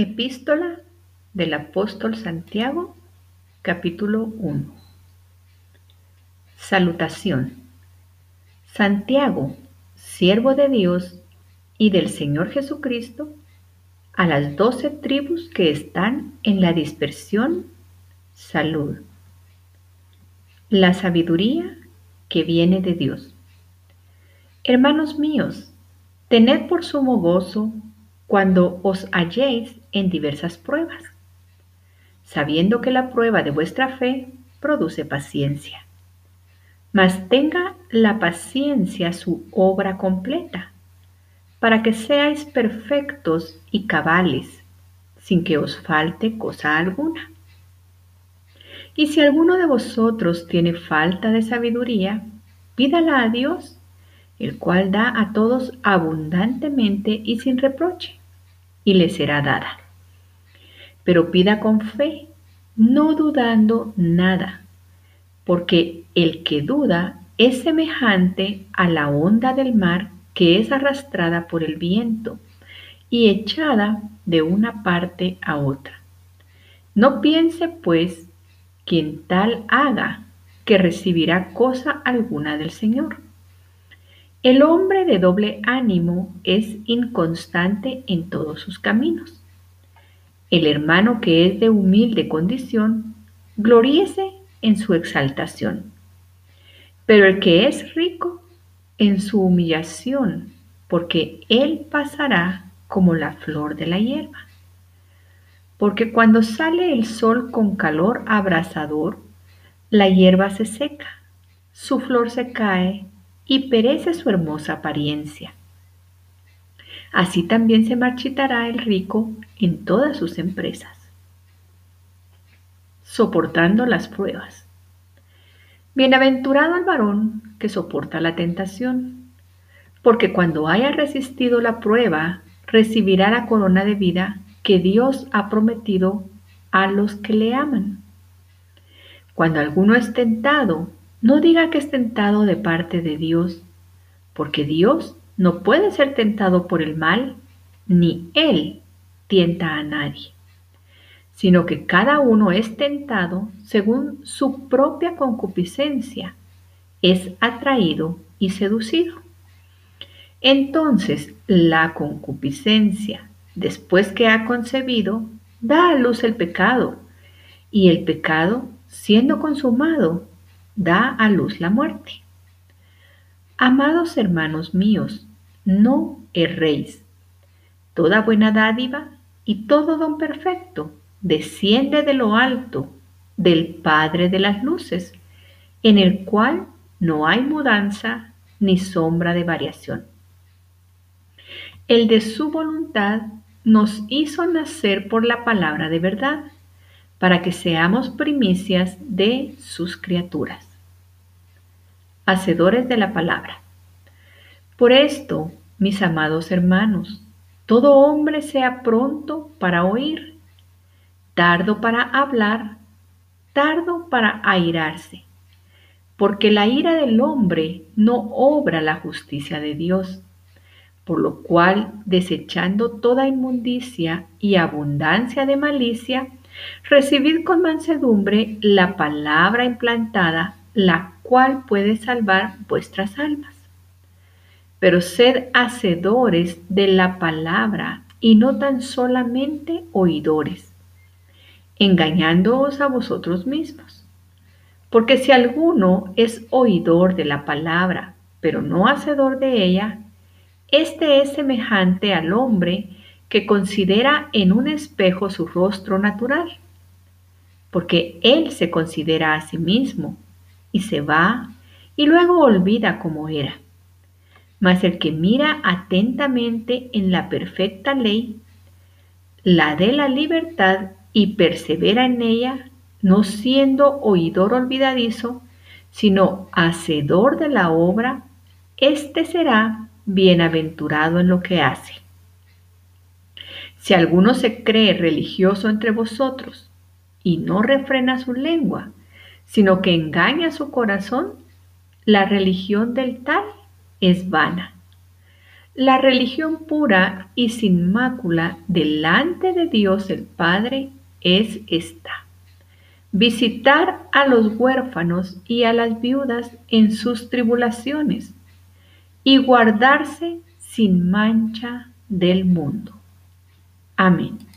Epístola del apóstol Santiago, capítulo 1. Salutación. Santiago, siervo de Dios y del Señor Jesucristo, a las doce tribus que están en la dispersión, salud. La sabiduría que viene de Dios. Hermanos míos, tened por sumo gozo cuando os halléis en diversas pruebas, sabiendo que la prueba de vuestra fe produce paciencia. Mas tenga la paciencia su obra completa, para que seáis perfectos y cabales, sin que os falte cosa alguna. Y si alguno de vosotros tiene falta de sabiduría, pídala a Dios, el cual da a todos abundantemente y sin reproche y le será dada. Pero pida con fe, no dudando nada, porque el que duda es semejante a la onda del mar que es arrastrada por el viento y echada de una parte a otra. No piense, pues, quien tal haga, que recibirá cosa alguna del Señor. El hombre de doble ánimo es inconstante en todos sus caminos. El hermano que es de humilde condición, gloríese en su exaltación. Pero el que es rico, en su humillación, porque él pasará como la flor de la hierba. Porque cuando sale el sol con calor abrasador, la hierba se seca, su flor se cae y perece su hermosa apariencia. Así también se marchitará el rico en todas sus empresas. Soportando las pruebas. Bienaventurado el varón que soporta la tentación, porque cuando haya resistido la prueba, recibirá la corona de vida que Dios ha prometido a los que le aman. Cuando alguno es tentado, no diga que es tentado de parte de Dios, porque Dios no puede ser tentado por el mal, ni Él tienta a nadie, sino que cada uno es tentado según su propia concupiscencia, es atraído y seducido. Entonces la concupiscencia, después que ha concebido, da a luz el pecado, y el pecado, siendo consumado, da a luz la muerte. Amados hermanos míos, no erréis. Toda buena dádiva y todo don perfecto desciende de lo alto, del Padre de las Luces, en el cual no hay mudanza ni sombra de variación. El de su voluntad nos hizo nacer por la palabra de verdad, para que seamos primicias de sus criaturas hacedores de la palabra. Por esto, mis amados hermanos, todo hombre sea pronto para oír, tardo para hablar, tardo para airarse, porque la ira del hombre no obra la justicia de Dios, por lo cual, desechando toda inmundicia y abundancia de malicia, recibid con mansedumbre la palabra implantada, la cual puede salvar vuestras almas. Pero sed hacedores de la palabra y no tan solamente oidores, engañándoos a vosotros mismos. Porque si alguno es oidor de la palabra, pero no hacedor de ella, este es semejante al hombre que considera en un espejo su rostro natural, porque él se considera a sí mismo y se va y luego olvida cómo era. Mas el que mira atentamente en la perfecta ley, la de la libertad y persevera en ella, no siendo oidor olvidadizo, sino hacedor de la obra, éste será bienaventurado en lo que hace. Si alguno se cree religioso entre vosotros y no refrena su lengua, sino que engaña su corazón, la religión del tal es vana. La religión pura y sin mácula delante de Dios el Padre es esta. Visitar a los huérfanos y a las viudas en sus tribulaciones y guardarse sin mancha del mundo. Amén.